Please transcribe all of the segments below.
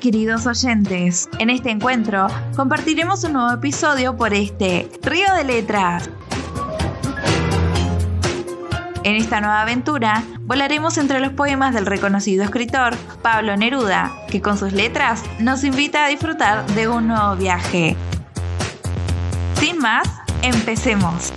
queridos oyentes. En este encuentro compartiremos un nuevo episodio por este Río de Letras. En esta nueva aventura volaremos entre los poemas del reconocido escritor Pablo Neruda, que con sus letras nos invita a disfrutar de un nuevo viaje. Sin más, empecemos.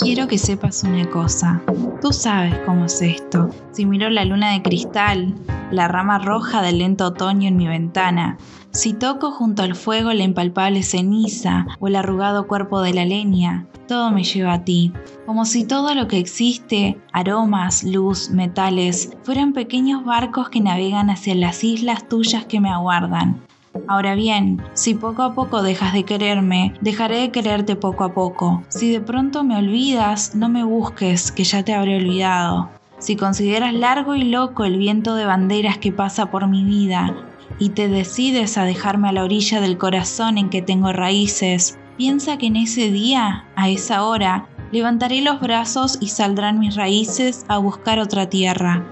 Quiero que sepas una cosa. Tú sabes cómo es esto. Si miro la luna de cristal, la rama roja del lento otoño en mi ventana, si toco junto al fuego la impalpable ceniza o el arrugado cuerpo de la leña, todo me lleva a ti, como si todo lo que existe, aromas, luz, metales, fueran pequeños barcos que navegan hacia las islas tuyas que me aguardan. Ahora bien, si poco a poco dejas de quererme, dejaré de quererte poco a poco. Si de pronto me olvidas, no me busques, que ya te habré olvidado. Si consideras largo y loco el viento de banderas que pasa por mi vida, y te decides a dejarme a la orilla del corazón en que tengo raíces, piensa que en ese día, a esa hora, levantaré los brazos y saldrán mis raíces a buscar otra tierra.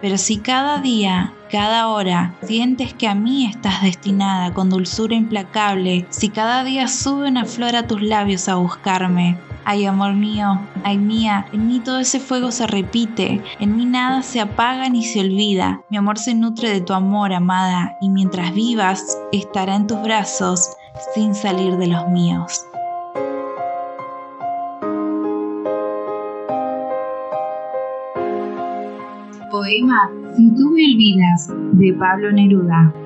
Pero si cada día, cada hora, sientes que a mí estás destinada con dulzura implacable, si cada día sube una flor a tus labios a buscarme, ay amor mío, ay mía, en mí todo ese fuego se repite, en mí nada se apaga ni se olvida, mi amor se nutre de tu amor, amada, y mientras vivas, estará en tus brazos sin salir de los míos. Poema Si tú me olvidas de Pablo Neruda.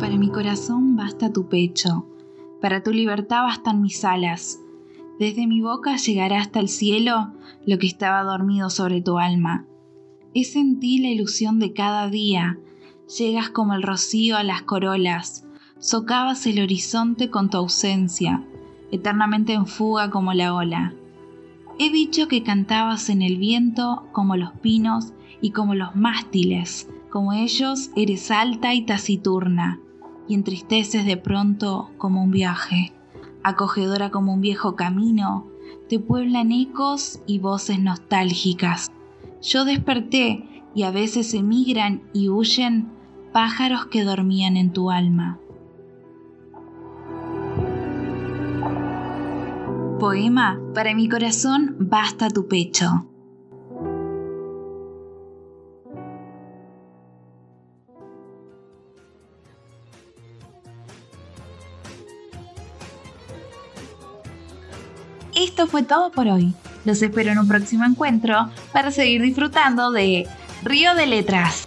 Para mi corazón basta tu pecho, para tu libertad bastan mis alas. Desde mi boca llegará hasta el cielo lo que estaba dormido sobre tu alma. Es en ti la ilusión de cada día, llegas como el rocío a las corolas, socavas el horizonte con tu ausencia, eternamente en fuga como la ola. He dicho que cantabas en el viento como los pinos y como los mástiles, como ellos eres alta y taciturna, y entristeces de pronto como un viaje. Acogedora como un viejo camino, te pueblan ecos y voces nostálgicas. Yo desperté y a veces emigran y huyen pájaros que dormían en tu alma. Poema Para mi corazón basta tu pecho. Esto fue todo por hoy. Los espero en un próximo encuentro para seguir disfrutando de Río de Letras.